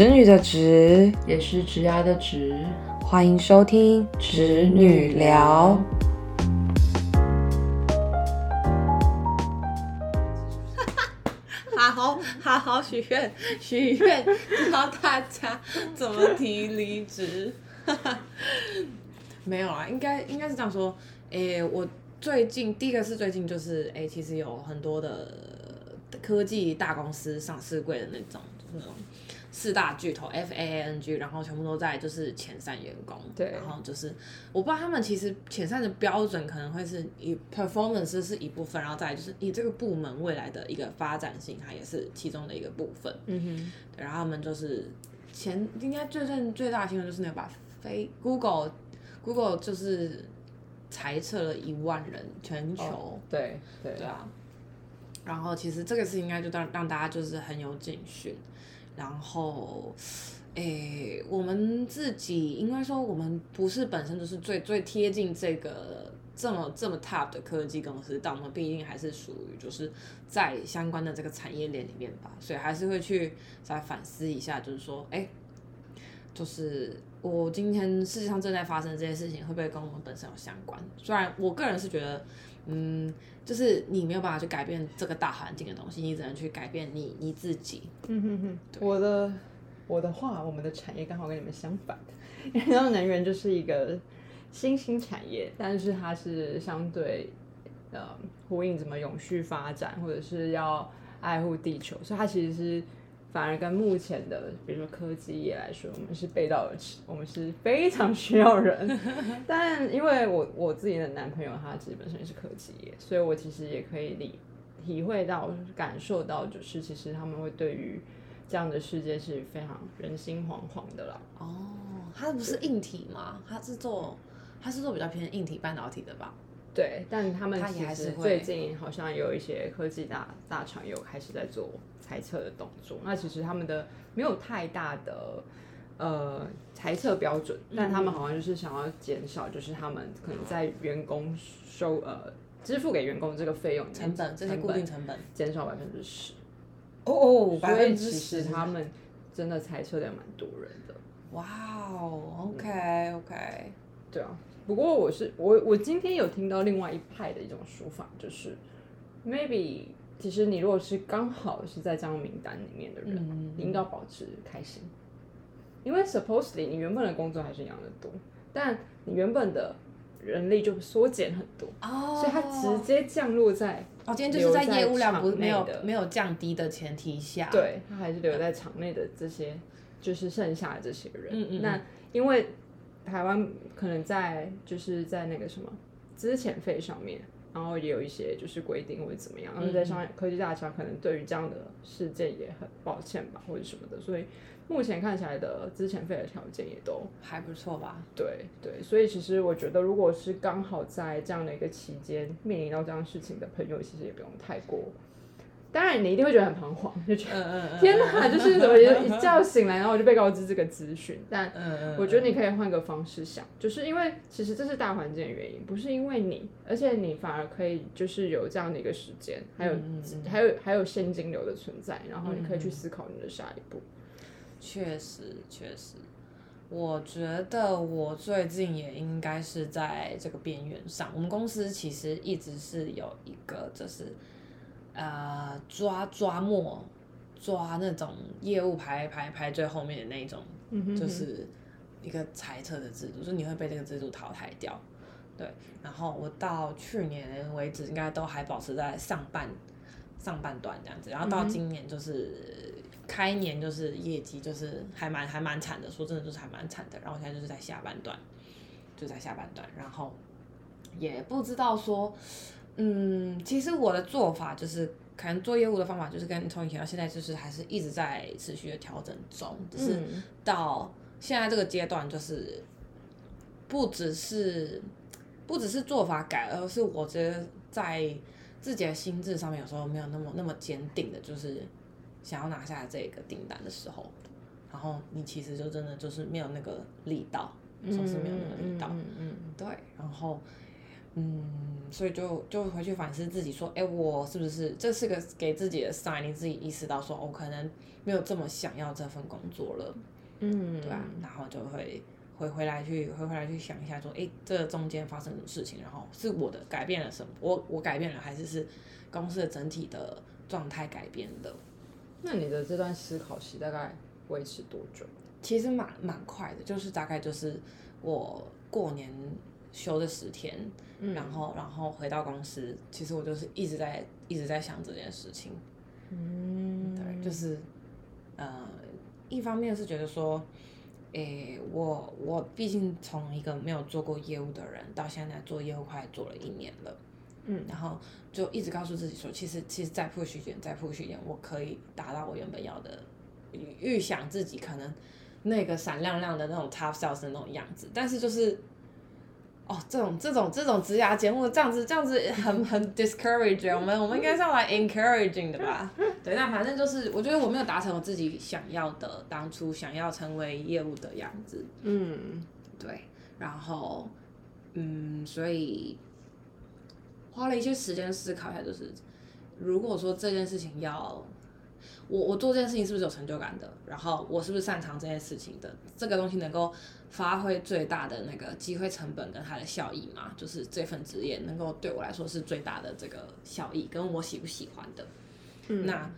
侄女的侄，也是直牙的直。欢迎收听侄女聊。好好好许愿，许愿教大家怎么提离职。没有啊，应该应该是这样说。诶、我最近第一个是最近就是诶、其实有很多的科技大公司上市柜的那种，就是那种四大巨头 F A A N G，然后全部都在就是遣散员工。对然后就是我不知道他们其实遣散的标准可能会是以 performance 是一部分，然后再来就是以这个部门未来的一个发展性，它也是其中的一个部分。嗯对，然后他们就是前应该最近最大的新闻就是那个把非 Google Google 就是裁撤了一万人，全球。哼，对对对啊，然后其实这个事应该就让让大家就是很有警讯，然后，诶，我们自己应该说我们不是本身就是最最贴近这个这么这么 top 的科技公司，但我们毕竟还是属于就是在相关的这个产业链里面吧，所以还是会去再反思一下，就是说，哎，就是我今天世界上正在发生这些事情，会不会跟我们本身有相关？虽然我个人是觉得，嗯，就是你没有办法去改变这个大环境的东西，你只能去改变你你自己。嗯哼哼，我的我的话，我们的产业刚好跟你们相反，然后能源就是一个新兴产业，但是它是相对呃呼应怎么永续发展，或者是要爱护地球，所以它其实是。反而跟目前的，比如说科技业来说，我们是背道而驰，我们是非常需要人。但因为我我自己的男朋友他其实本身也是科技业，所以我其实也可以理体会到、感受到，就是其实他们会对于这样的世界是非常人心惶惶的啦。哦，他不是硬体吗？他是做他是做比较偏硬体半导体的吧？对，但他们其实最近好像有一些科技大大厂有开始在做裁测的动作。那其实他们的没有太大的呃裁测标准，但他们好像就是想要减少，就是他们可能在员工收呃支付给员工这个费用成本这些固定成本。减少百分之十。哦哦所以其实他们真的裁测的也蛮多人的。哇哦，OK OK，对啊，不过我是我我今天有听到另外一派的一种说法，就是 maybe 其实你如果是刚好是在这张名单里面的人，嗯你应该要保持开心，因为 supposedly 你原本的工作还是一样的多，但你原本的人力就缩减很多，哦所以它直接降落在哦，今天就是在业务量不没有的没有降低的前提下，，对，他还是留在场内的这些，就是剩下的这些人。嗯嗯那因为台湾可能在就是在那个什么资遣费上面，然后也有一些就是规定或者怎么样，然后在商业科技大厂可能对于这样的事件也很抱歉吧，或者什么的，所以目前看起来的资遣费的条件也都还不错吧？对对，所以其实我觉得，如果是刚好在这样的一个期间面临到这样事情的朋友，其实也不用太过。当然，你一定会觉得很彷徨，就觉得、嗯嗯天哪，就是我一觉醒来，然后我就被告知这个资讯。但嗯我觉得你可以换个方式想，就是因为其实这是大环境的原因，不是因为你，而且你反而可以就是有这样的一个时间，还有、还有还有现金流的存在，然后你可以去思考你的下一步。确实确实，我觉得我最近也应该是在这个边缘上。我们公司其实一直是有一个就是呃抓抓末抓那种业务排排排最后面的那种，就是一个裁撤的制度，就是你会被这个制度淘汰掉。对，然后我到去年为止，应该都还保持在上半上半段这样子，然后到今年就是、开年就是业绩就是还蛮还蛮惨的，说真的就是还蛮惨的，然后现在就是在下半段，就在下半段，然后也不知道说，嗯，其实我的做法就是。可能做业务的方法就是跟 Tony 提到，现在就是还是一直在持续的调整中，只是嗯到现在这个阶段，就是不只是不只是做法改，而是我觉得在自己的心智上面有时候没有那么那么坚定的，就是想要拿下这个订单的时候，然后你其实就真的就是没有那个力道，总是没有那个力道，嗯嗯对，然后嗯，所以就就回去反思自己，说，哎，我是不是这是个给自己的 sign？你自己意识到说，我可能没有这么想要这份工作了，嗯，对啊，然后就会回回来去回回来去想一下，说，哎，这中间发生什么事情？然后是我的改变了什么？我我改变了，还是是公司的整体的状态改变的？那你的这段思考期大概维持多久？其实蛮蛮快的，就是大概就是我过年休的十天，然后然后回到公司，其实我就是一直在一直在想这件事情。嗯，对，就是呃，一方面是觉得说，诶，我我毕竟从一个没有做过业务的人，到现在做业务快做了一年了，嗯，然后就一直告诉自己说，其实其实再 push 一点，再 push 一点，我可以达到我原本要的，预预想自己可能那个闪亮亮的那种 top sales 的那种样子，但是就是。哦，这种这种这种职涯节目这样子这样子很很 discouraging，我们我们应该是要来 encouraging 的吧？对，那反正就是我觉得我没有达成我自己想要的当初想要成为业务的样子，嗯，对，然后嗯，所以花了一些时间思考一下，就是如果说这件事情要我我做这件事情是不是有成就感的，然后我是不是擅长这件事情的，这个东西能够发挥最大的那个机会成本跟它的效益嘛？就是这份职业能够对我来说是最大的这个效益，跟我喜不喜欢的。嗯那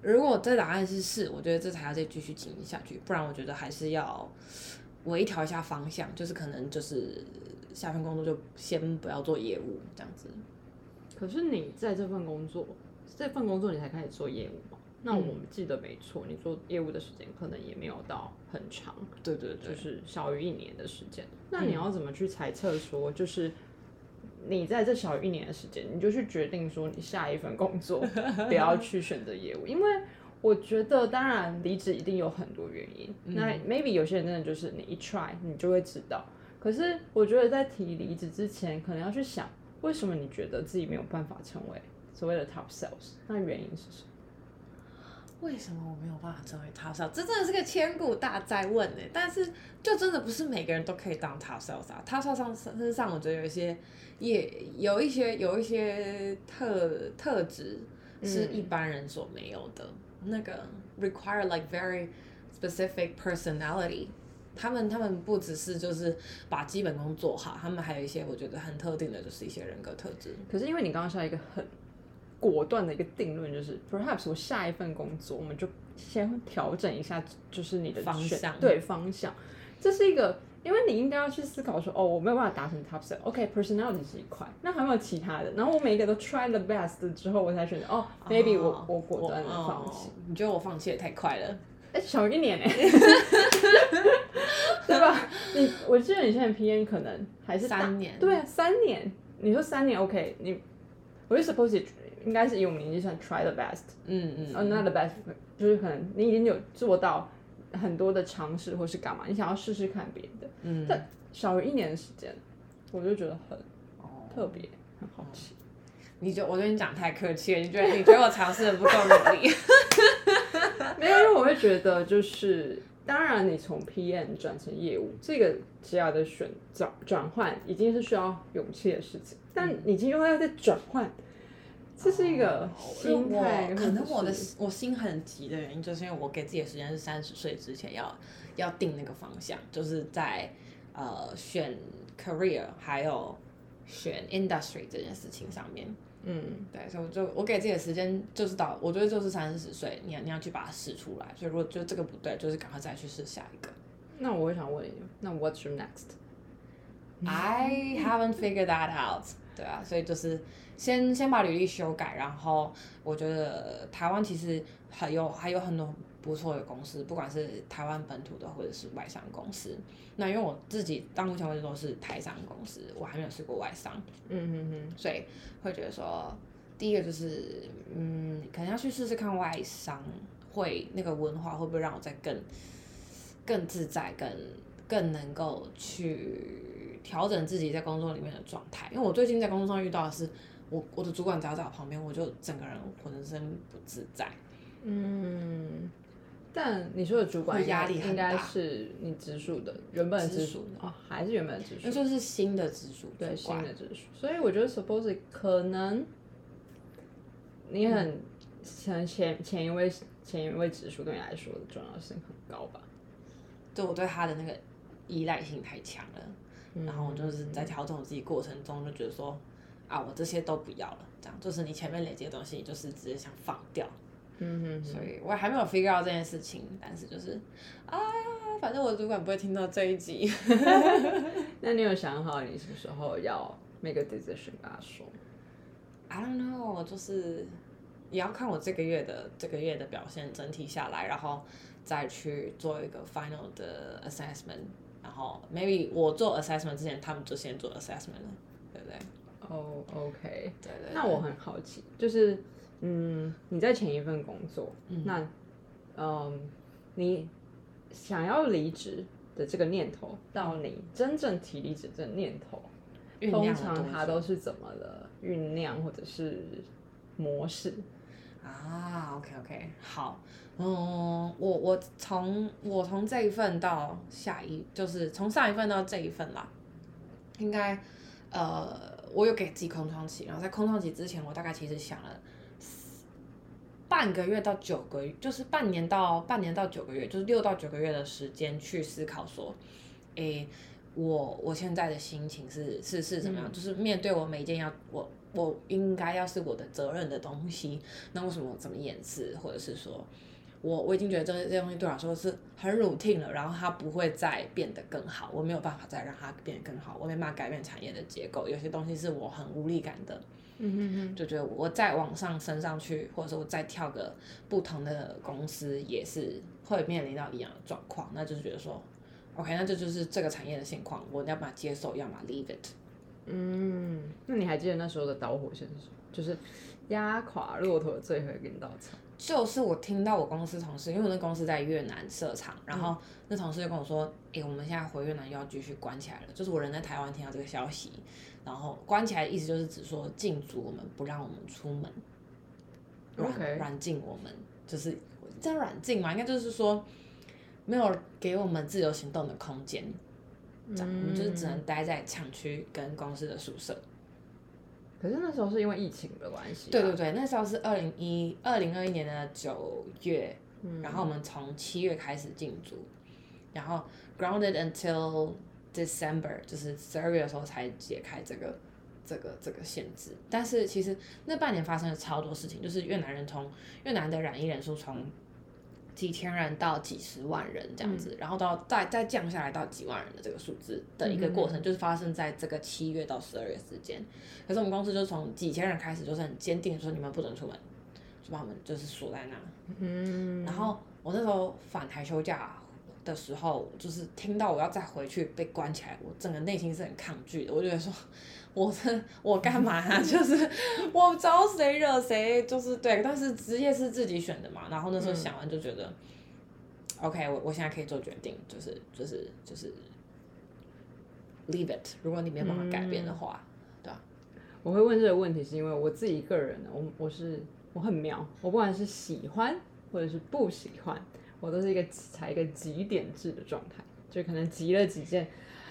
如果这答案是是，我觉得这才要再继续经营下去，不然我觉得还是要微调一下方向，就是可能就是下份工作就先不要做业务这样子。可是你在这份工作，这份工作你才开始做业务嘛？那我们记得没错，你做业务的时间可能也没有到很长，对对对，就是小于一年的时间。那你要怎么去猜测说，就是你在这小于一年的时间，你就去决定说你下一份工作不要 去选择业务？因为我觉得，当然离职一定有很多原因。那 maybe 有些人真的就是你一 try 你就会知道。可是我觉得在提离职之前，可能要去想，为什么你觉得自己没有办法成为所谓的 top sales？那原因是什么？为什么我没有办法成为 top sales？这真的是个千古大哉问呢。但是就真的不是每个人都可以当 top sales 啊。top sales 上身上，我觉得有一些也有一些有一些特特质是一般人所没有的。那个 require like very specific personality。他们他们不只是就是把基本功做好，他们还有一些我觉得很特定的，就是一些人格特质。可是因为你刚刚说一个很果断的一个定论，就是 perhaps 我下一份工作，我们就先调整一下，就是你的选方向对方向，这是一个。因为你应该要去思考说，哦，我没有办法达成 top sell，OK，personality、是一块，那还有没有其他的？然后我每一个都 try the best 之后，我才选择，哦，maybe 我我果断的放弃。哦你觉得我放弃的太快了？哎、小一年哎、对吧？你我记得你现在 PN 可能还是三年对啊，三年。你说三年 OK，你我就 suppose it 应该是以我们年纪算 try the best，嗯嗯呃、not the best，就是可能你已经有做到很多的尝试或是干嘛，你想要试试看别的，嗯，但少于一年的时间，我就觉得很哦。特别，很好奇。你就我觉得你讲太客气了，你觉得你觉得我尝试的不够努力？没有，因为我会觉得就是，当然你从 PM 转成业务这个职业的选转转换，已经是需要勇气的事情，但你今天又要再转换，这是一个心态可能我的我心很急的原因，就是因为我给自己的时间是三十岁之前要要定那个方向，就是在呃选 career 还有选 industry 这件事情上面。嗯，对，所以我就我给自己的时间就是到，我觉得就是三十岁，你要你要去把它试出来。所以如果就这个不对，就是赶快再去试下一个。那我也想问你，那 What's your next？I haven't figured that out。对啊，所以就是先先把履历修改，然后我觉得台湾其实还有还有很多不错的公司，不管是台湾本土的或者是外商公司。那因为我自己到目前为止都是台商公司，我还没有试过外商，嗯嗯嗯，所以会觉得说，第一个就是嗯，可能要去试试看外商会那个文化会不会让我再更更自在，更更能够去调整自己在工作里面的状态。因为我最近在工作上遇到的是，我我的主管只要在我旁边，我就整个人浑身不自在。嗯，但你说的主管压力应该是你直属的，原本的直直属哦，还是原本的直属，那就是新的直属对新的直属。所以我觉得 suppose 可能你很可能前前一位前一位直属对你来说的重要性很高吧。对我对他的那个依赖性太强了，嗯然后我就是在调整我自己过程中就觉得说，啊，我这些都不要了，这样就是你前面累积的东西，你就是直接想放掉。嗯哼所以我还没有 figure out 这件事情，但是就是啊，反正我主管不会听到这一集。那你有想好你什么时候要 make a decision 跟他说？I don't know，就是也要看我这个月的这个月的表现整体下来，然后再去做一个 final 的 assessment，然后 maybe 我做 assessment 之前，他们就先做 assessment 了，对不对？哦、o k 对对那我很好奇，就是嗯，你在前一份工作，那嗯，你想要离职的这个念头，到你真正提离职这个念头，通常它都是怎么的酝酿或者是模式？啊，OK OK，好，嗯，我我从我从这一份到下一，就是从上一份到这一份啦，应该呃，我有给自己空窗期，然后在空窗期之前，我大概其实想了半个月到九个月，就是半年到半年到九个月，就是六到九个月的时间去思考说，诶，我我现在的心情是是是怎么样？就是面对我每一件要我我应该要是我的责任的东西，那为什么我这么掩饰？或者是说我我已经觉得这这些东西对我来说是很 routine 了，然后它不会再变得更好，我没有办法再让它变得更好，我没办法改变产业的结构，有些东西是我很无力感的。嗯哼哼，就觉得我再往上升上去，或者说我再跳个不同的公司，也是会面临到一样的状况。那就是觉得说，OK，那这就是这个产业的现况，我要么接受，要么 leave it。嗯，那你还记得那时候的导火线是什么？就是压垮骆驼的最后一根稻草。就是我听到我公司同事，因为我那公司在越南设厂，然后那同事就跟我说，诶、我们现在回越南又要继续关起来了。就是我人在台湾听到这个消息，然后关起来的意思就是只说禁足我们，不让我们出门，软软禁我们，就是这样软禁嘛，应该就是说没有给我们自由行动的空间，这样、我们就是只能待在厂区跟公司的宿舍。可是那时候是因为疫情的关系吧，对对对，那时候是二零一二零二一年的九月，然后我们从七月开始进驻，然后 grounded until December，就是十二月的时候才解开这个这个这个限制。但是其实那半年发生了超多事情，就是越南人从越南的染疫人数从几千人到几十万人这样子，然后到再再降下来到几万人的这个数字的一个过程，就是发生在这个七月到十二月之间。可是我们公司就从几千人开始，就是很坚定说你们不准出门，就把我们就是锁在那。嗯，然后我那时候返台休假的时候，就是听到我要再回去被关起来，我整个内心是很抗拒的。我觉得说，我是我干嘛啊？就是 我招谁惹谁，就是对。但是职业是自己选的嘛。然后那时候想完就觉得、o k 我我现在可以做决定，就是就是就是 leave it。如果你没有办法改变的话，对吧？我会问这个问题，是因为我自己个人呢，我我是我很妙，我不管是喜欢或者是不喜欢，我都是一个采一个极点制的状态，就可能急了几件，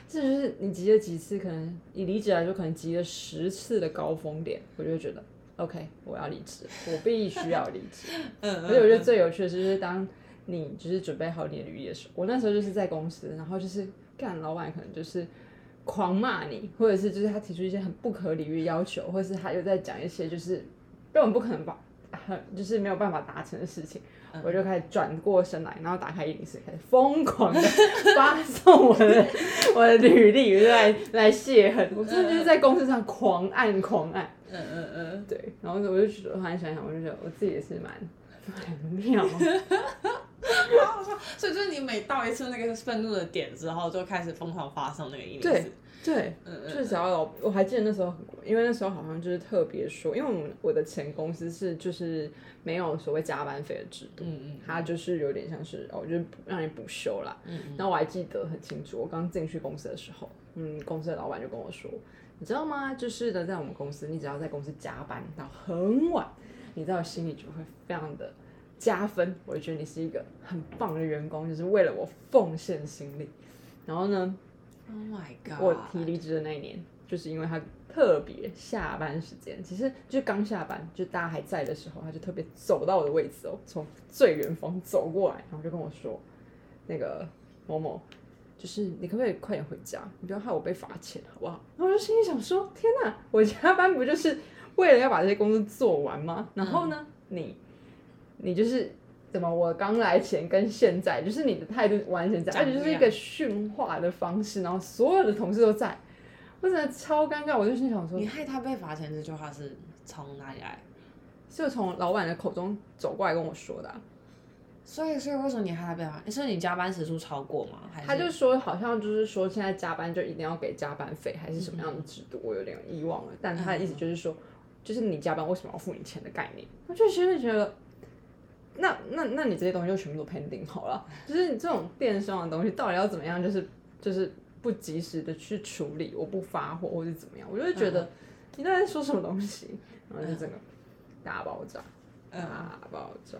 这就是你急了几次，可能以离职来说，可能急了十次的高峰点，我就会觉得 OK，我要离职，我必须要离职。嗯而且我觉得最有趣的，就是当你就是准备好你的履历的时候，我那时候就是在公司，然后就是干老板可能就是狂骂你，或者是就是他提出一些很不可理喻要求，或者是他又在讲一些就是根本不可能把很 就是没有办法达成的事情，我就开始转过身来，然后打开一零四，开始疯狂的 发送我的我的履历来来泄恨，我真的就是在公司上狂按狂按。嗯嗯嗯，对，然后我就觉得，我突然想想，我就觉得我自己也是蛮蛮妙。所以就是你每到一次那个愤怒的点之后，就开始疯狂发送那个一零对四。对，就是只要有，我还记得那时候，因为那时候好像就是特别说，因为我们我的前公司是就是没有所谓加班费的制度，嗯嗯它就是有点像是哦，就是补让你补休啦。嗯然后我还记得很清楚，我刚进去公司的时候，嗯，公司的老板就跟我说，你知道吗？就是呢，在我们公司，你只要在公司加班到很晚，你在我心里就会非常的加分，我就觉得你是一个很棒的员工，就是为了我奉献心力。然后呢，Oh my god！我提离职的那一年，就是因为他特别下班时间，其实就刚下班，就大家还在的时候，他就特别走到我的位置哦，从最远方走过来，然后就跟我说：“那个某某，就是你可不可以快点回家？你不要害我被罚钱，好不好？”然后我就心里想说：“天哪，我加班不就是为了要把这些工作做完吗？然后呢，你你就是。”怎么？我刚来前跟现在，就是你的态度完全这样，而且就是一个训话的方式，然后所有的同事都在，我真的超尴尬。我就心想说你，害他被罚钱这句话是从哪里来？是从老板的口中走过来跟我说的啊、所以，所以为什么你害他被罚？所以你加班时数超过吗？还是他就说好像就是说现在加班就一定要给加班费，还是什么样的制度，我有点遗忘了。但他的意思就是说，就是你加班为什么要付你钱的概念，我就真的觉得。那那那你这些东西就全部都 pending 好了，就是你这种电商的东西到底要怎么样，就是就是不及时的去处理，我不发货或者怎么样，我就会觉得你到底在说什么东西，然后就整个大爆炸，大爆炸。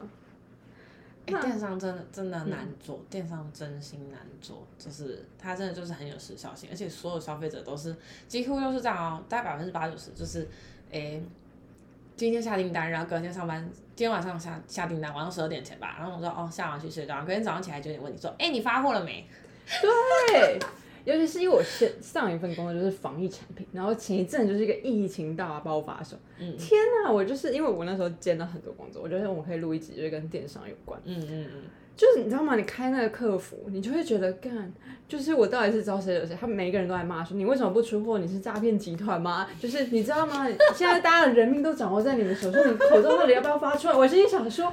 哎、电商真的真的难做，电商真心难做，就是它真的就是很有时效性，而且所有消费者都是几乎都是这样哦，大概百分之八九十就是，哎、今天下订单，然后隔天上班，今天晚上下下订单，晚上十二点前吧，然后我说哦下完去睡觉，隔天早上起来九点问你说，哎、你发货了没？对，尤其是因为我现上一份工作就是防疫产品，然后前一阵就是一个疫情大爆发的时候，嗯天哪！我就是因为我那时候兼了很多工作，我觉得我可以录一集就是跟电商有关，嗯嗯嗯，就是你知道吗？你开那个客服，你就会觉得干，就是我到底是招谁惹谁？他们每一个人都在骂说你为什么不出货？你是诈骗集团吗？就是你知道吗？现在大家的人命都掌握在你们手上，你口罩到底要不要发出来？我心里想说。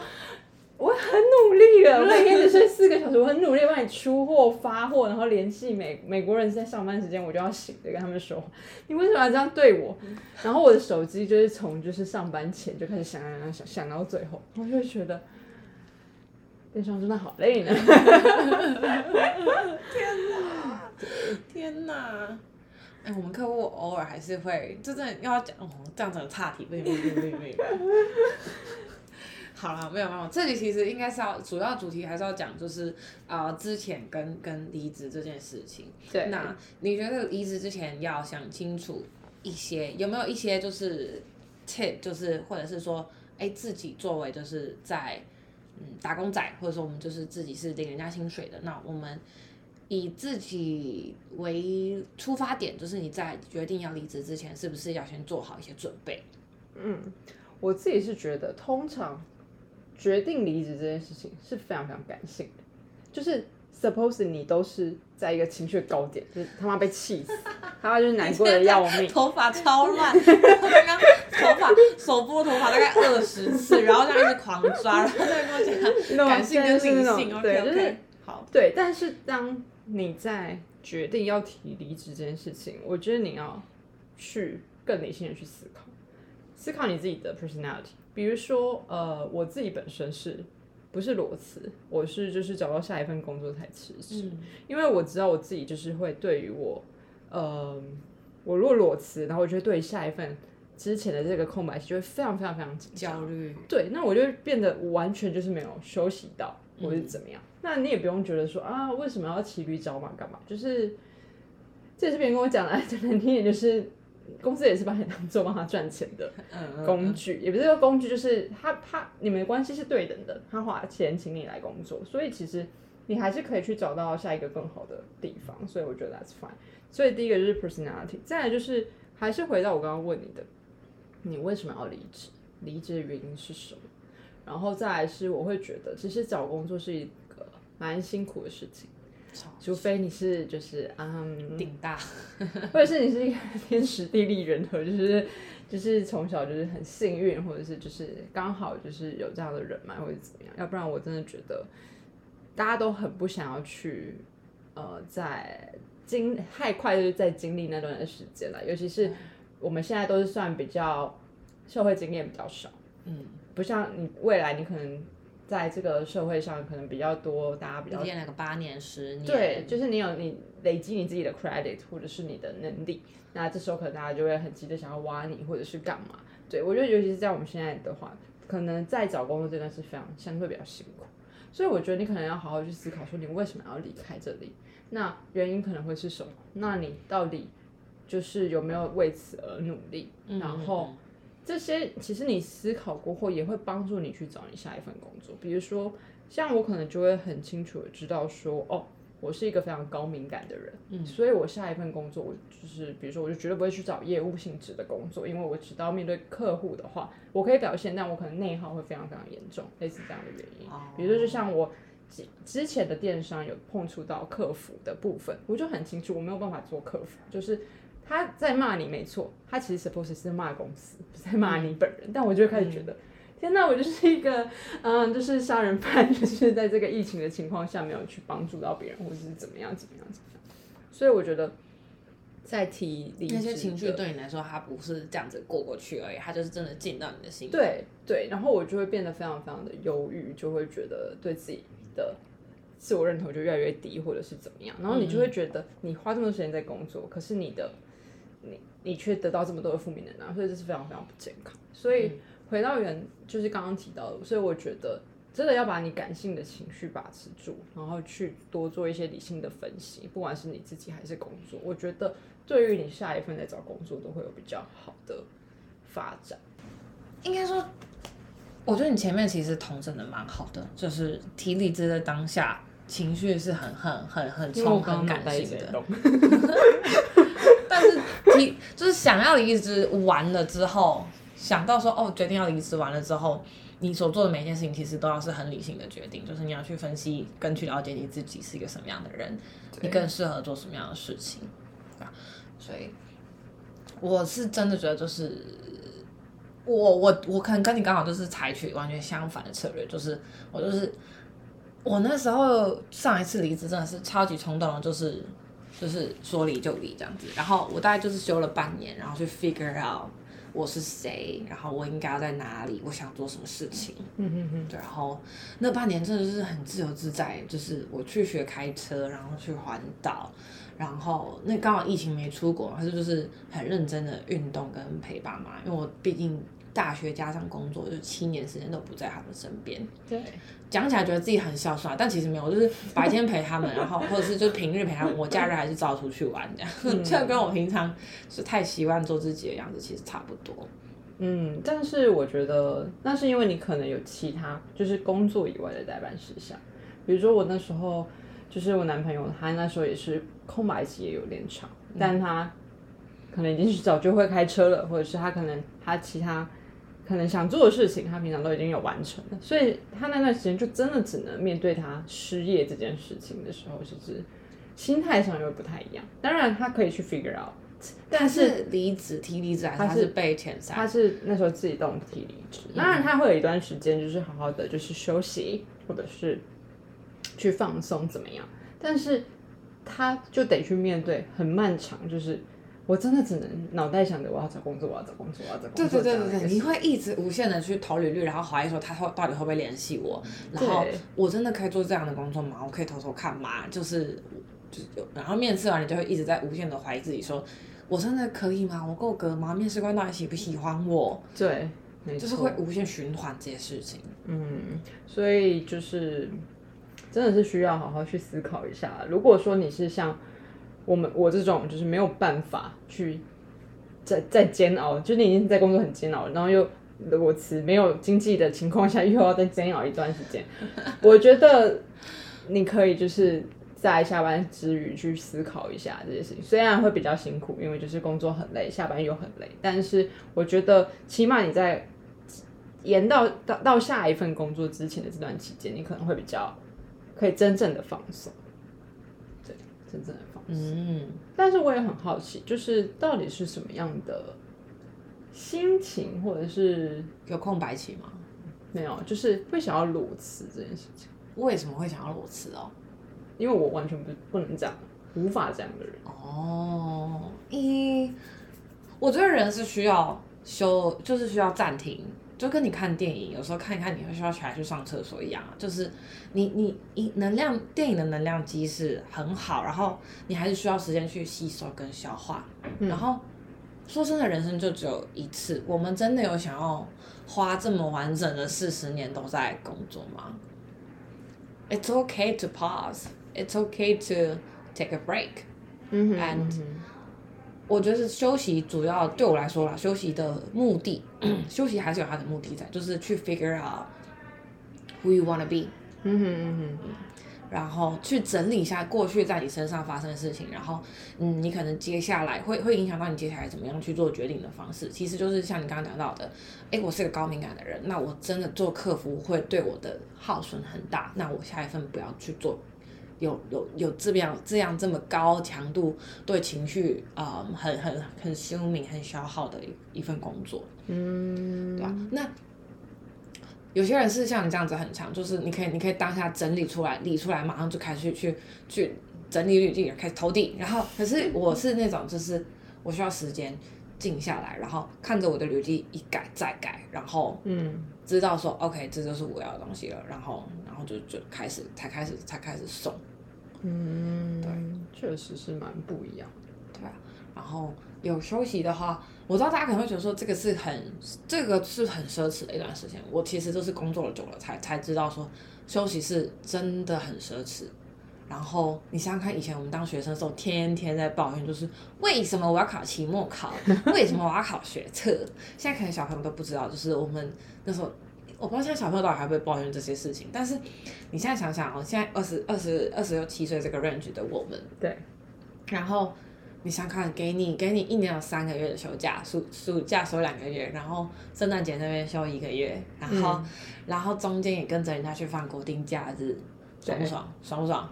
我很努力了，我每天只睡四个小时，我很努力帮你出货、发货，然后联系美美国人在上班时间，我就要醒着跟他们说。你为什么要这样对我？然后我的手机就是从就是上班前就开始响响响响响到最后，我就会觉得电商真的好累呢。天哪！哎、我们客户偶尔还是会，就真的要讲哦，这样子的岔题，不行不行不行不行。好了，没有没有，这里其实应该是要主要主题还是要讲，就是呃之前跟跟离职这件事情。对那你觉得离职之前要想清楚一些，有没有一些就是 tip，就是或者是说，哎、自己作为就是在嗯打工仔，或者说我们就是自己是领人家薪水的，那我们以自己为出发点，就是你在决定要离职之前，是不是要先做好一些准备？嗯我自己是觉得，通常决定离职这件事情是非常非常感性的，就是 suppose 你都是在一个情绪的高点，就是他妈被气死，他妈就是难过的要命。头发超乱，刚刚头发手拨头发大概二十次，然后这样一直狂抓，然后再跟我讲感性跟理性，OK 就是 OK，好，对，但是当你在决定要提离职这件事情，我觉得你要去更理性的去思考，思考你自己的 personality。比如说，呃，我自己本身是不是裸辞？我是就是找到下一份工作才辞职，嗯因为我知道我自己就是会对于我，呃，我如果裸辞，然后我就会对下一份之前的这个空白期就会非常非常非常焦虑，对，那我就会变得完全就是没有休息到，或者是怎么样。那你也不用觉得说啊，为什么要骑驴找马干嘛？就是这也是别人跟我讲的，讲难听一点就是。公司也是把你当做帮他赚钱的 嗯工具，也不是说工具，就是他他你们的关系是对等的，他花钱请你来工作，所以其实你还是可以去找到下一个更好的地方，所以我觉得 that's fine。所以第一个就是 personality，再来就是还是回到我刚刚问你的，你为什么要离职？离职的原因是什么？然后再来是我会觉得，其实找工作是一个蛮辛苦的事情，除非你是就是嗯顶大，或者是你是一个 天时地利人和，就是就是从小就是很幸运，或者是就是刚好就是有这样的人脉或者怎么样，要不然我真的觉得大家都很不想要去呃在经太快就是在经历那段的时间了，尤其是我们现在都是算比较社会经验比较少，嗯，不像你未来你可能在这个社会上可能比较多大家比较练了个八年十年，对，就是你有你累积你自己的 credit 或者是你的能力，那这时候可能大家就会很急的想要挖你或者是干嘛。对我觉得尤其是在我们现在的话，可能在找工作这段是非常相对比较辛苦，所以我觉得你可能要好好去思考，说你为什么要离开这里，那原因可能会是什么？那你到底就是有没有为此而努力？嗯然后这些其实你思考过后，也会帮助你去找你下一份工作。比如说，像我可能就会很清楚的知道说，哦，我是一个非常高敏感的人，嗯所以我下一份工作，我就是比如说，我就绝对不会去找业务性质的工作，因为我知道面对客户的话，我可以表现，但我可能内耗会非常非常严重，类似这样的原因。哦比如说，就像我之之前的电商有碰触到客服的部分，我就很清楚我没有办法做客服，就是他在骂你没错，他其实 suppose 是在骂公司，不是在骂你本人，但我就会开始觉得。天呐，我就是一个，嗯，就是杀人犯，就是在这个疫情的情况下没有去帮助到别人，或者是怎么样怎么样怎么样，所以我觉得在提那些情绪对你来说，它不是这样子过过去而已，它就是真的进到你的心里。对对，然后我就会变得非常非常的忧郁，就会觉得对自己的自我认同就越来越低，或者是怎么样。然后你就会觉得你花这么多时间在工作，可是你的你你却得到这么多的负面能量，所以这是非常非常不健康。所以回到原就是刚刚提到的，所以我觉得真的要把你感性的情绪把持住，然后去多做一些理性的分析，不管是你自己还是工作，我觉得对于你下一份在找工作都会有比较好的发展。应该说，我觉得你前面其实统整的蛮好的，就是提离职的当下，情绪是很很很很冲、很感性的。但是提就是想要离职完了之后，想到说哦，决定要离职完了之后，你所做的每一件事情其实都要是很理性的决定，就是你要去分析跟去了解你自己是一个什么样的人，你更适合做什么样的事情，对吧？所以我是真的觉得就是。我我我可能跟你刚好就是采取完全相反的策略，就是我就是我那时候上一次离职真的是超级冲动，就是就是说离就离这样子。然后我大概就是休了半年，然后去 figure out 我是谁，然后我应该要在哪里，我想做什么事情。嗯嗯嗯，对，然后那半年真的是很自由自在，就是我去学开车，然后去环岛，然后那刚好疫情没出国，还是就是很认真的运动跟陪爸妈，因为我毕竟大学加上工作，就七年时间都不在他们身边。对，讲起来觉得自己很孝顺啊，但其实没有，就是白天陪他们，然后 或者是就平日陪他们，我假日还是照出去玩这样，这样跟我平常是太习惯做自己的样子其实差不多。嗯，但是我觉得那是因为你可能有其他就是工作以外的代办事项，比如说我那时候就是我男朋友，他那时候也是空白期也有点长，但他可能已经是早就会开车了，或者是他可能他其他可能想做的事情，他平常都已经有完成了，所以他那段时间就真的只能面对他失业这件事情的时候，其实心态上又不太一样。当然他可以去 figure out，但是是离职提离职还是被遣散？他是那时候自己动提离职，当然他会有一段时间就是好好的就是休息，或者是去放松怎么样，但是他就得去面对很漫长，就是我真的只能脑袋想着我要找工作，我要找工作，我要找工作。对对对对，你这样的一个会一直无限的去投履历，然后怀疑说他会到底会不会联系我，然后我真的可以做这样的工作吗？我可以偷偷看吗？就是就是有，然后面试完你就会一直在无限的怀疑自己说，我真的可以吗？我够格吗？面试官到底喜不喜欢我？对，就是会无限循环这些事情。嗯，所以就是真的是需要好好去思考一下。如果说你是像我们我这种，就是没有办法去再再煎熬，就是你已经在工作很煎熬，然后又裸辞，没有经济的情况下，又要再煎熬一段时间，我觉得你可以就是。在下班之余去思考一下这些事情，虽然会比较辛苦，因为就是工作很累，下班又很累，但是我觉得起码你在延到到到下一份工作之前的这段期间，你可能会比较可以真正的放松，对，真正的嗯，但是我也很好奇，就是到底是什么样的心情，或者是有空白期吗？没有，就是会想要裸辞这件事情，为什么会想要裸辞哦？因为我完全不不能这样，无法这样的人。哦，一，我觉得人是需要休，就是需要暂停，就跟你看电影，有时候看一看你会需要起来去上厕所一样啊。就是你你你能量电影的能量机是很好，然后你还是需要时间去吸收跟消化，然后说真的，人生就只有一次，我们真的有想要花这么完整的四十年都在工作吗？It's okay to pause. It's okay to take a break. 嗯哼 And 嗯哼我觉得是休息主要对我来说啦，休息的目的，休息还是有它的目的在，就是去 figure out who you wanna be，嗯哼嗯哼然后去整理一下过去在你身上发生的事情，然后嗯，你可能接下来会会影响到你接下来怎么样去做决定的方式，其实就是像你刚刚讲到的，哎，我是个高敏感的人，那我真的做客服会对我的耗损很大，那我下一份不要去做。有有有这样这样这么高强度对情绪啊、呃很很很休敏很消耗的一一份工作，嗯，对吧、那有些人是像你这样子很强，就是你可以你可以当下整理出来，理出来，马上就开始去去去整理履历，开始投递。然后，可是我是那种就是我需要时间静下来，然后看着我的履历一改再改，然后嗯知道说 OK 这就是我要的东西了，然后然后就就开始才开始才开始送。嗯，对，确实是蛮不一样的。对啊，然后有休息的话，我知道大家可能会觉得说这个是很这个是很奢侈的一段时间。我其实都是工作了久了才才知道说休息是真的很奢侈。然后你想想看，以前我们当学生的时候，天天在抱怨，就是为什么我要考期末考，为什么我要考学测？现在可能小朋友都不知道，就是我们那时候。我不知道现在小朋友到底还会抱怨这些事情，但是你现在想想哦，现在二十二十二十六七岁这个 range 的我们，对，然后你想看，给你给你一年有三个月的休假，暑暑假休两个月，然后圣诞节那边休一个月，然后、嗯然后中间也跟着人家去放国定假日，爽不爽？爽不爽？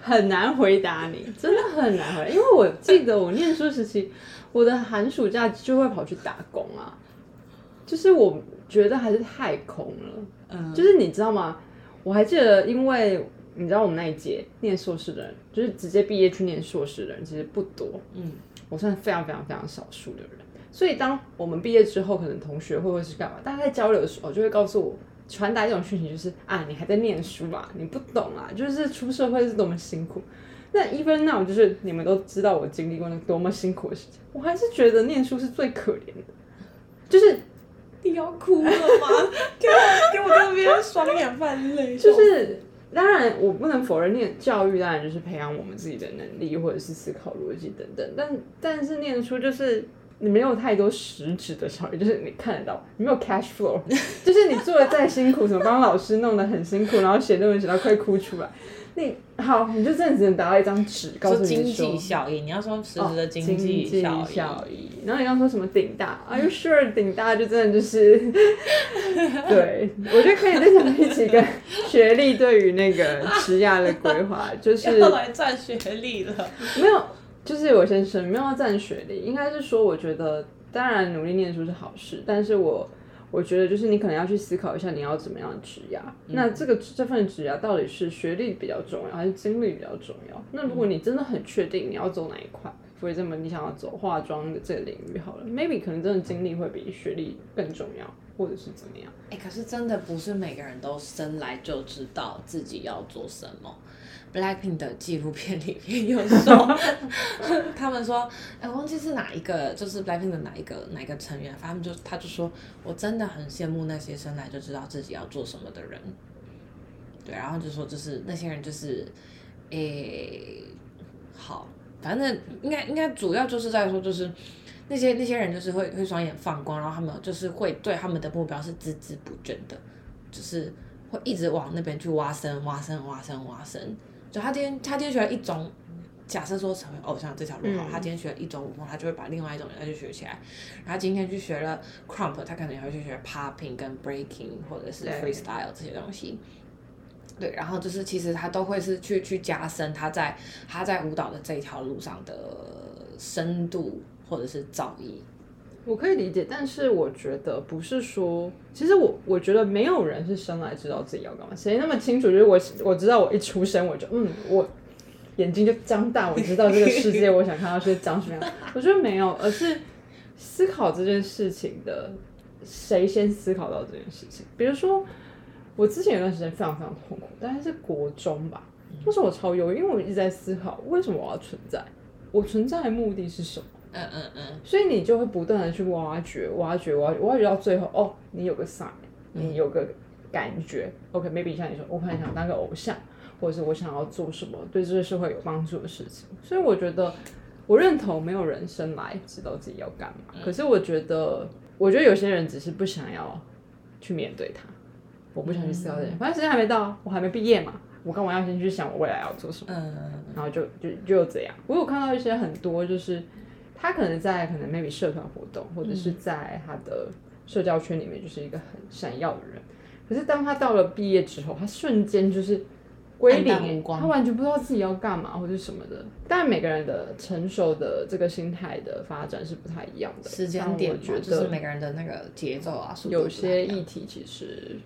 很难回答你，真的很难回答，因为我记得我念书时期，我的寒暑假就会跑去打工啊，就是我觉得还是太空了。嗯，就是你知道吗？我还记得，因为你知道我们那一届念硕士的人，就是直接毕业去念硕士的人其实不多，嗯，我算非常非常非常少数的人。所以当我们毕业之后，可能同学会或是干嘛，大家在交流的时候，就会告诉我传达一种讯息，就是啊，你还在念书啊，你不懂啊，就是出社会是多么辛苦。那 even now，就是你们都知道我经历过那多么辛苦的事情，我还是觉得念书是最可怜的，就是你要哭了吗？给我给我在那边双眼泛泪，就是当然，我不能否认念教育当然就是培养我们自己的能力，或者是思考逻辑等等。但但是念书就是你没有太多实质的效益，就是你看得到，你没有 cash flow，就是你做的再辛苦，什么帮老师弄得很辛苦，然后写论文写到快哭出来，你好，你就真的只能达到一张纸，告诉说经济效益，你要说实哦质的经经济效益，效益。然后你刚说什么顶大？Are you sure 顶大就真的就是？对，我觉得可以再讲一起跟学历对于那个职涯的规划，就 是要来赚学历了。没有，就是我先生没有要占学历，应该是说我觉得当然努力念书是好事，但是我。我觉得就是你可能要去思考一下你要怎么样的职涯，那这个这份职涯到底是学历比较重要还是经历比较重要？那如果你真的很确定你要走哪一块，所以这么你想要走化妆的这个领域好了，maybe 可能真的经历会比学历更重要，或者是怎么样？哎、可是真的不是每个人都生来就知道自己要做什么。Blackpink 的纪录片里面有说，他们说，哎、我忘记是哪一个，就是 Blackpink 的哪一个哪一个成员，反正就他就说，我真的很羡慕那些生来就知道自己要做什么的人。对，然后就说就是那些人就是，诶、好，反正应该应该主要就是在说就是。那些那些人就是会会双眼放光，然后他们就是会对他们的目标是孜孜不倦的，就是会一直往那边去挖深、挖深、挖深、挖深。就他今天他今天学了一种，假设说成为偶像这条路好，嗯他今天学了一种舞风，他就会把另外一种人再去学起来。然后他今天去学了 crump，他可能也会去学 popping 跟 breaking 或者是 freestyle 这些东西。对，然后就是其实他都会是去去加深他在他在舞蹈的这一条路上的深度或者是造诣。我可以理解，但是我觉得不是说，其实我我觉得没有人是生来知道自己要干嘛，谁那么清楚？就是我我知道我一出生我就嗯，我眼睛就张大，我知道这个世界我想看到是长什么样。我觉得没有，而是思考这件事情的谁先思考到这件事情。比如说，我之前有段时间非常非常痛苦，大概是国中吧，那时候我超忧郁，因为我一直在思考为什么我要存在。我存在的目的是什么？嗯嗯嗯，所以你就会不断的去挖掘、挖掘、挖掘，挖掘到最后，哦，你有个 sign，你有个感觉、o k maybe 像你说，我很想当个偶像，或者是我想要做什么对这个社会有帮助的事情。所以我觉得，我认同没有人生来知道自己要干嘛。可是我觉得，我觉得有些人只是不想要去面对它，我不想去思考这些，反正时间还没到，我还没毕业嘛，我干嘛要先去想我未来要做什么？嗯，然后就就就这样。我有看到一些很多，就是他可能在可能 maybe 社团活动，或者是在他的社交圈里面，就是一个很闪耀的人。可是当他到了毕业之后，他瞬间就是归零，光他完全不知道自己要干嘛或者什么的。但，每个人的成熟的这个心态的发展是不太一样的。时间点嘛我觉得就是每个人的那个节奏啊，有些议题其实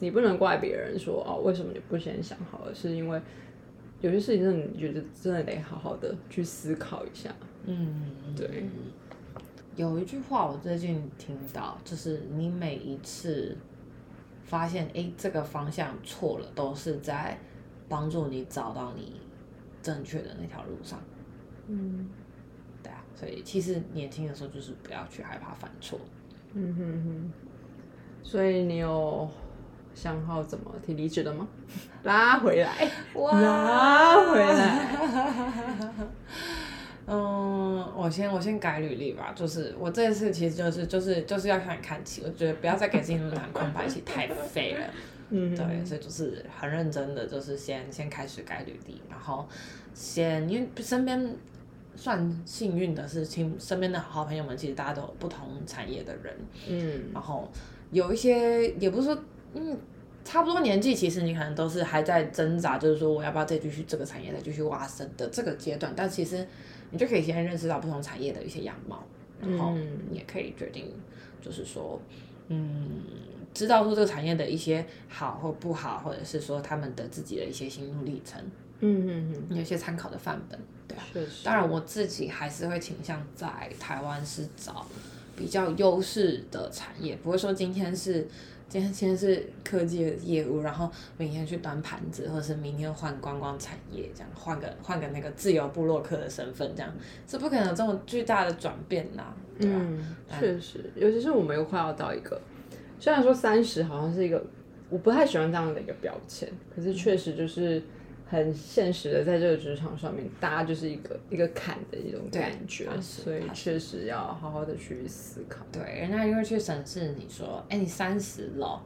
你不能怪别人说哦，为什么你不先想好了？是因为有些事情真的你觉得真的得好好的去思考一下。嗯，对，有一句话我最近听到，就是你每一次发现诶这个方向错了，都是在帮助你找到你正确的那条路上。嗯对啊，所以其实年轻的时候就是不要去害怕犯错。嗯哼哼，所以你有想好怎么提离职的吗？拉回来，拉回来。嗯，我先我先改履历吧，就是我这次其实就是就是就是要向你看齐，我觉得不要再给自己那么长空白期，太废了。嗯对，所以就是很认真的，就是先先开始改履历，然后先因为身边算幸运的是，亲身边的好朋友们其实大家都有不同产业的人，嗯然后有一些也不是说嗯。差不多年纪，其实你可能都是还在挣扎，就是说我要不要再继续这个产业再继续挖深的这个阶段。但其实你就可以先认识到不同产业的一些样貌，然后嗯你也可以决定，就是说，嗯，知道说这个产业的一些好或不好，或者是说他们的自己的一些心路历程，嗯嗯嗯，有一些参考的范本，对啊。确实。当然，我自己还是会倾向在台湾是找比较优势的产业，不会说今天是今天今天是科技的业务，然后明天去端盘子，或者是明天换观光产业，这样换个换个那个自由部落客的身份，这样。是不可能有这么巨大的转变呐、对啊，嗯，确实，尤其是我们又快要到一个，虽然说三十好像是一个，我不太喜欢这样的一个标签，可是确实就是很现实的，在这个职场上面，大家就是一个一个坎的一种感觉所以确实要好好的去思考。对，人家就会去审视你说，哎，你三十了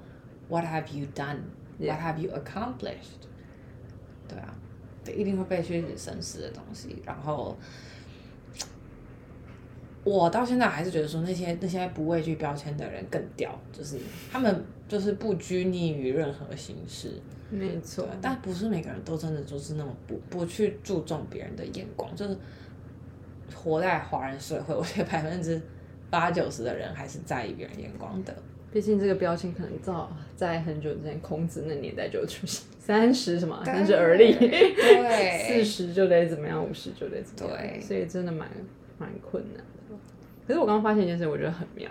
，What have you done? What have you accomplished? 对啊，对，一定会被去审视的东西。然后，我到现在还是觉得说，那些那些不畏惧标签的人更屌，就是他们就是不拘泥于任何形式。没错，，但不是每个人都真的就是那么不不去注重别人的眼光，就是活在华人社会，我觉得百分之八九十的人还是在意别人眼光的。毕竟这个标签可能早在很久之前孔子那年代就出现，三十什么三十而立，四，十就得怎么样，五十就得怎么样，对所以真的蛮蛮困难的。可是我刚刚发现一件事，我觉得很妙。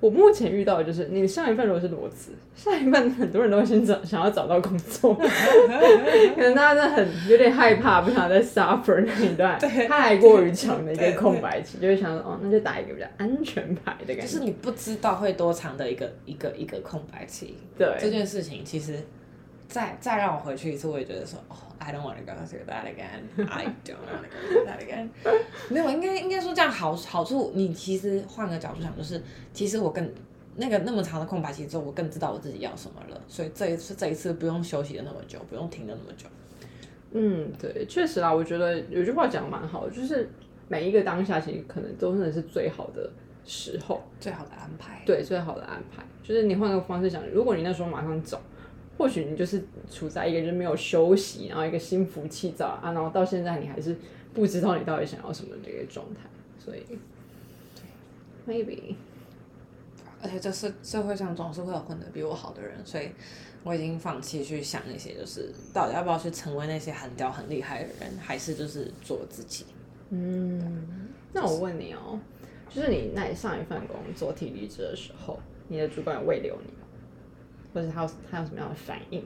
我目前遇到的就是，你上一份如果是裸辞，下一份很多人都会先找想要找到工作，可能大家真的很有点害怕，不想再 suffer 那一段太过于长的一个空白期，就会想说，哦，那就打一个比较安全牌的感觉。就是你不知道会多长的一个一个一个空白期。对这件事情，其实再再让我回去一次，我也觉得说，哦，I don't want to go through that again. I don't want to go through that again. 没有，应该应该说这样好好处，你其实换个角度想，就是其实我更那个那么长的空白期之后，我更知道我自己要什么了，所以这一次这一次不用休息的那么久，不用停的那么久。嗯，对，确实啦，我觉得有句话讲得蛮好的，就是每一个当下其实可能都真的是最好的时候，最好的安排。对，最好的安排。就是你换个方式想，如果你那时候马上走，或许你就是处在一个就是没有休息，然后一个心浮气躁啊，然后到现在你还是不知道你到底想要什么的一个状态，所以，maybe，而且这是社会上总是会有混得比我好的人，所以我已经放弃去想那些，就是到底要不要去成为那些很屌很厉害的人，还是就是做自己。嗯，那我问你哦，就是你那你上一份工作提离职的时候，你的主管有未留你吗？或者他有他有什么样的反应？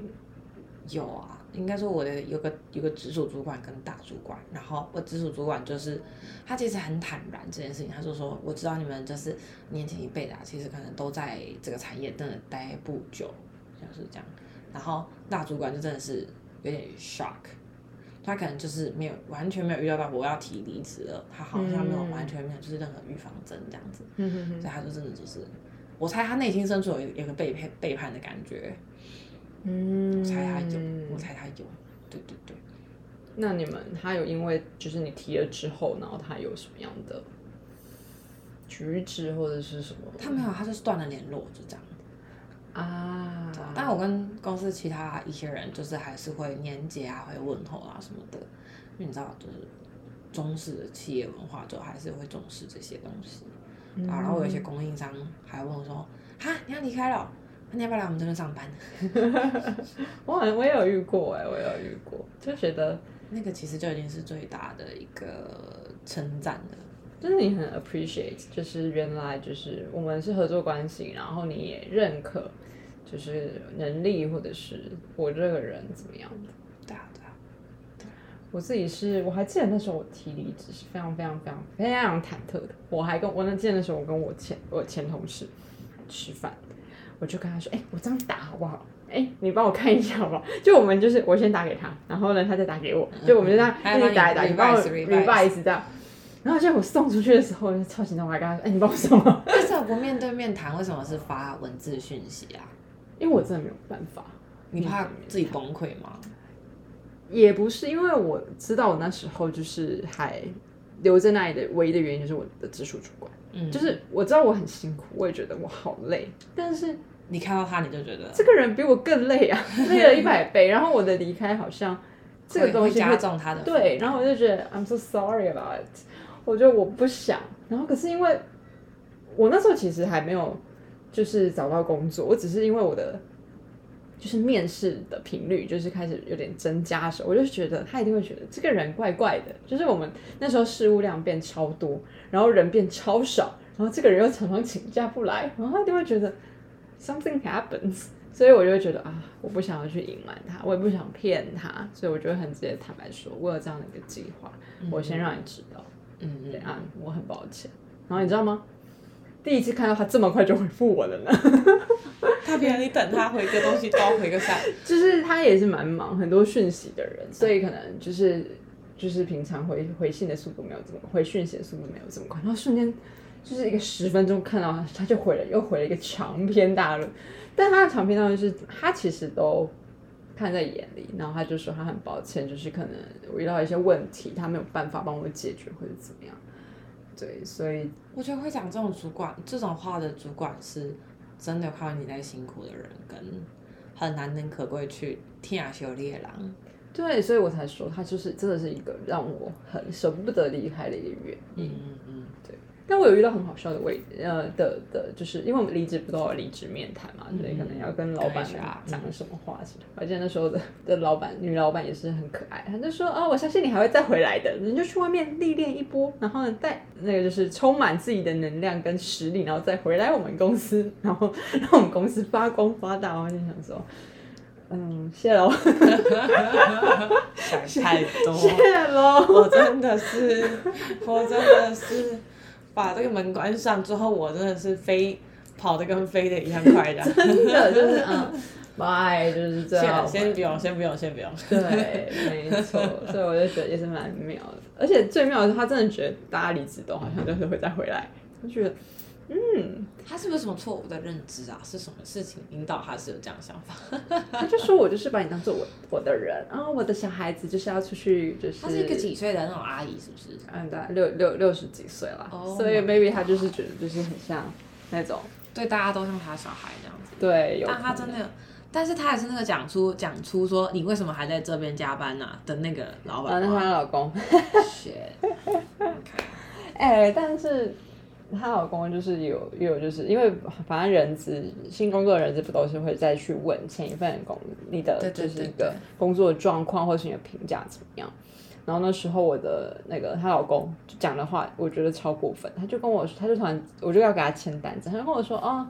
有啊，应该说我的有个有个直属主管跟大主管，然后我直属主管就是他其实很坦然这件事情，他就说我知道你们就是年轻一辈的、啊，其实可能都在这个产业真的待不久，就是这样。然后大主管就真的是有点 shock，他可能就是没有完全没有预料到我要提离职了，他好像没有嗯完全没有就是任何预防针这样子，嗯哼哼所以他就真的就是，我猜他内心深处有有个背叛背叛的感觉，嗯，我猜他有，我猜他有，对对对。那你们他有因为就是你提了之后，然后他有什么样的举止或者是什么？他没有，他就是断了联络，就这样。啊，但我跟公司其他一些人，就是还是会年节啊，会问候啊什么的，因为你知道，就是中式的企业文化，就还是会重视这些东西。啊，然后有一些供应商还问我说：“哈，你要离开了，那你要不要来我们这边上班 我好像我也有遇过哎、我也有遇过，就觉得？”那个其实就已经是最大的一个称赞了。就是你很 appreciate，就是原来就是我们是合作关系，然后你也认可，就是能力或者是我这个人怎么样的。我自己是，我还记得那时候我提离职是非常非常非常非常忐忑的。我还跟我那记得那时候我跟我前我前同事吃饭，我就跟他说：“哎、我这样打好不好？哎、你帮我看一下好不好？”就我们就是我先打给他，然后呢他再打给我，就我们就这样你一直打一打，你帮我 revise，revise revise 这样。然后结果我送出去的时候，我就超紧张，我还跟他说：“哎、你帮我送啊。为什么不面对面谈？为什么是发文字讯息啊？”因为我真的没有办法。你怕自己崩溃吗？也不是，因为我知道我那时候就是还留在那里的唯一的原因就是我的直属主管，嗯，就是我知道我很辛苦，我也觉得我好累，但是你看到他你就觉得这个人比我更累啊，累了一百倍。然后我的离开好像这个东西会重他的对，然后我就觉得 I'm so sorry about it，我觉得我不想。然后可是因为我那时候其实还没有就是找到工作，我只是因为我的就是面试的频率就是开始有点增加的时候，我就觉得他一定会觉得这个人怪怪的。就是我们那时候事务量变超多，然后人变超少，然后这个人又常常请假不来，然后他一定会觉得 something happens。所以我就会觉得啊，我不想要去隐瞒他，我也不想骗他，所以我就会很直接坦白说，我有这样的一个计划，我先让你知道，嗯对啊，我很抱歉。然后你知道吗？第一次看到他这么快就回复我了呢，他平常你等他回个东西都要回个三，就是他也是蛮忙，很多讯息的人，所以可能就是就是平常回回信的速度没有这么回讯息的速度没有这么快，然后瞬间就是一个十分钟看到他，他就回了又回了一个长篇大论，但他的长篇大论是他其实都看在眼里，然后他就说他很抱歉，就是可能我遇到一些问题，他没有办法帮我解决或者怎么样，对，所以我觉得会讲这种主管这种话的主管是真的有看到你在辛苦的人，跟很难能可贵去天涯修猎狼。对，所以我才说他就是真的是一个让我很舍不得离开的一个原因。嗯嗯嗯，但我有遇到很好笑的位呃的的，就是因为我们离职不都有离职面谈嘛，所以可能要跟老板啊讲什么话什么。我记得那时候的的老板女老板也是很可爱，她就说哦，我相信你还会再回来的，你就去外面历练一波，然后呢带那个就是充满自己的能量跟实力，然后再回来我们公司，然后 让我们公司发光发大。我就想说，嗯，谢喽，想太多，谢喽。我真的是，我真的是把这个门关上之后，我真的是飞跑的跟飞的一样快 的。真的就是嗯，拜，就是这样。先先不用，先不用，先不用。对，没错，所以我就觉得也是蛮妙的，而且最妙的是他真的觉得大家离职都好像就是会再回来，我觉得嗯，他是不是什么错误的认知啊？是什么事情引导他是有这样想法？他就说我就是把你当做我我的人，然后我的小孩子就是要出去，就是他是一个几岁的那种阿姨，是不是？嗯，大概六六六十几岁了 Oh 所以 maybe 他就是觉得就是很像那种对，大家都像他小孩这样子。对，有但他真的，但是他也是那个讲出讲出说你为什么还在这边加班呢、的那个老啊，那是板吗。她老公 哎、但是她老公就是有有就是因为反正人资新工作的人资不都是会再去问前一份工你的就是一个工作的状况或是你的评价怎么样。然后那时候我的那个她老公就讲的话，我觉得超过分，他就跟我说，他就突然我就要给他签单子，他就跟我说哦。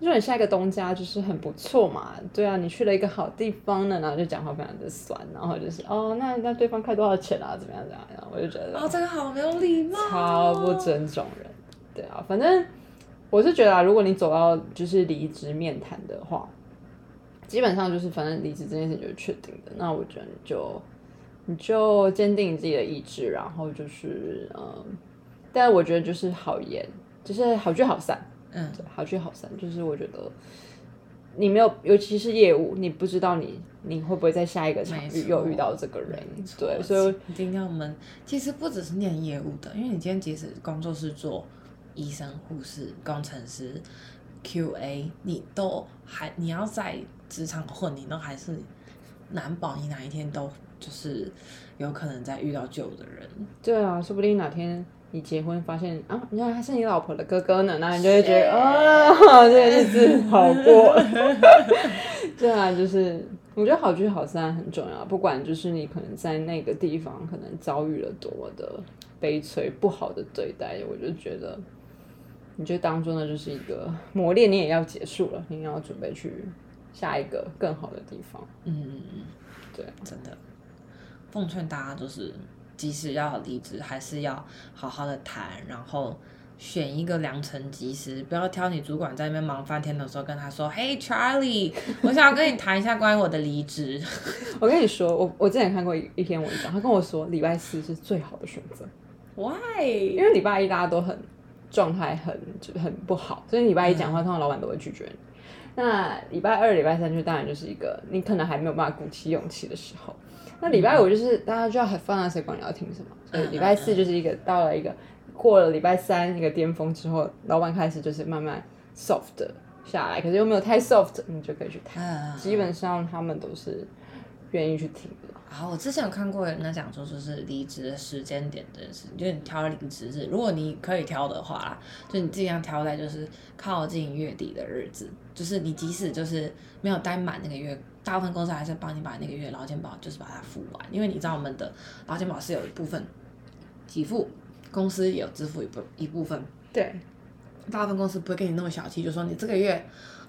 就说你下一个东家就是很不错嘛，对啊，你去了一个好地方呢，然后就讲话非常的酸，然后就是哦，那那对方开多少钱啊，怎么样怎么样，然后我就觉得哦，这个好没有礼貌，超不尊重人。对啊，反正我是觉得啊，如果你走到就是离职面谈的话，基本上就是反正离职这件事情就是确定的，那我觉得你就你就坚定你自己的意志，然后就是嗯，但我觉得就是好言，就是好聚好散。嗯，对，好聚好散，就是我觉得你没有，尤其是业务，你不知道你你会不会在下一个场域又遇到这个人对，所以一定要我们其实不只是念业务的，因为你今天即使工作是做医生、护士、工程师、QA，你都还你要在职场混，你都还是难保你哪一天都就是有可能再遇到旧的人。对啊，说不定哪天你结婚发现啊，原来他是你老婆的哥哥呢，那你就会觉得 啊，这个日子好过。对啊，就是我觉得好聚好散很重要，不管就是你可能在那个地方可能遭遇了多么的悲催、不好的对待，我就觉得你就当做那就是一个磨练，你也要结束了，你也要准备去下一个更好的地方。嗯，对，真的，奉劝大家就是，即使要离职，还是要好好的谈，然后选一个良辰吉时，不要挑你主管在那边忙翻天的时候跟他说：“Hey Charlie，我想要跟你谈一下关于我的离职。我跟你说，我我之前看过一一篇文章，他跟我说礼拜四是最好的选择。” Why？因为礼拜一大家都很状态很就是很不好，所以礼拜一讲话，通常老板都会拒绝你。那礼拜二、礼拜三就当然就是一个你可能还没有办法鼓起勇气的时候。那礼拜五就是大家就要很放啊，谁管你要听什么？所以礼拜四就是一个到了一个过了礼拜三一个巅峰之后，老板开始就是慢慢 soft 下来，可是又没有太 soft，你就可以去谈。啊基本上他们都是愿意去听的。啊，我之前有看过人家讲说，就是离职的时间点这件事，就是你挑离职日，如果你可以挑的话啦，就你尽量挑在就是靠近月底的日子，就是你即使就是没有待满那个月，大部分公司还是帮你把那个月劳健保就是把它付完，因为你知道我们的劳健保是有一部分给付，公司也有支付一部一部分，对，大部分公司不会跟你那么小气，就说你这个月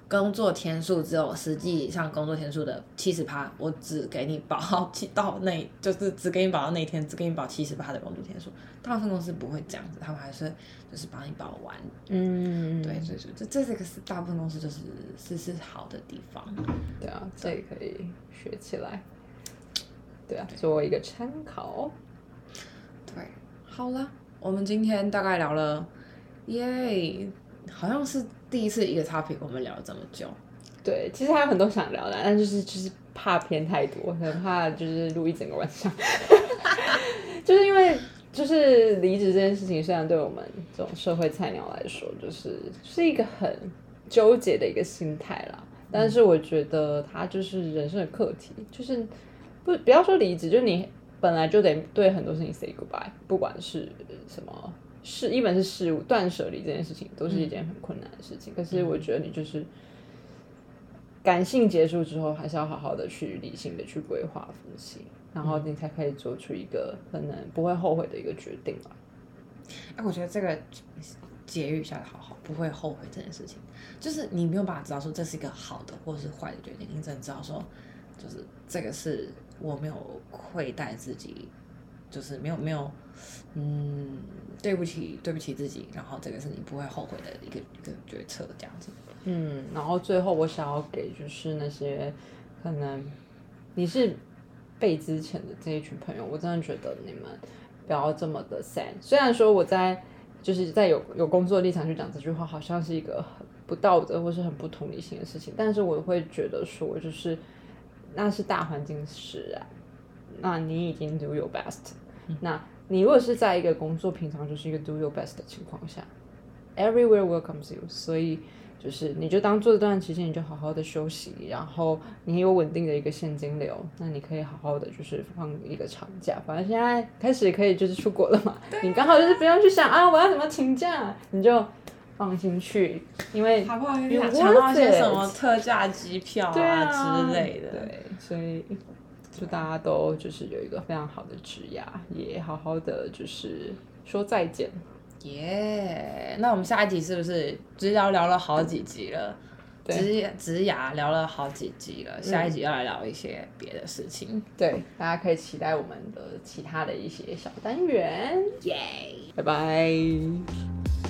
工作天数只有实际上工作天数的七十趴，我只给你保到七到那，就是只给你保到那一天，只给你保七十趴的工作天数。大部分公司不会这样子，他们还是就是帮你保完。嗯，对，所以说这这这个是大部分公司就是是是好的地方。对啊，这也可以学起来。对啊，作为一个参考。对，好了，我们今天大概聊了，耶，好像是第一次一个 topic 我们聊了这么久。对，其实还有很多想聊的，但就是就是怕偏太多，很 怕就是录一整个晚上。就是因为就是离职这件事情，虽然对我们这种社会菜鸟来说，就是是一个很纠结的一个心态啦。但是我觉得它就是人生的课题，就是不不要说离职，就你本来就得对很多事情 say goodbye，不管是什么事，一本是事物断舍离这件事情，都是一件很困难的事情。可是我觉得你就是感性结束之后，还是要好好的去理性的去规划分析，然后你才可以做出一个可能不会后悔的一个决定吧。哎，我觉得这个结语下的好好，不会后悔这件事情，就是你没有办法知道说这是一个好的或者是坏的决定，你只能知道说，就是这个是我没有亏待自己，就是没有没有，嗯，对不起对不起自己，然后这个是你不会后悔的一个一个决策，这样子。嗯，然后最后我想要给就是那些可能你是被之前的这一群朋友，我真的觉得你们不要这么的 sad。虽然说我在就是在有有工作立场去讲这句话，好像是一个很不道德或是很不同理性的事情，但是我会觉得说，就是那是大环境使然，那你已经 do your best，、那你如果是在一个工作平常就是一个 do your best 的情况下，everywhere welcomes you，所以。就是你就当做这段期间，你就好好的休息，然后你有稳定的一个现金流，那你可以好好的就是放一个长假。反正现在开始可以就是出国了嘛，你刚好就是不用去想啊我要怎么请假，你就放心去，因为好不好？You 抢到一些什么特价机票啊之类的。对，所以祝大家都就是有一个非常好的职涯，也好好的就是说再见。耶那我们下一集是不是只聊聊了好几集了？对职职涯聊了好几集了，下一集要来聊一些别的事情。对，大家可以期待我们的其他的一些小单元。耶、拜拜。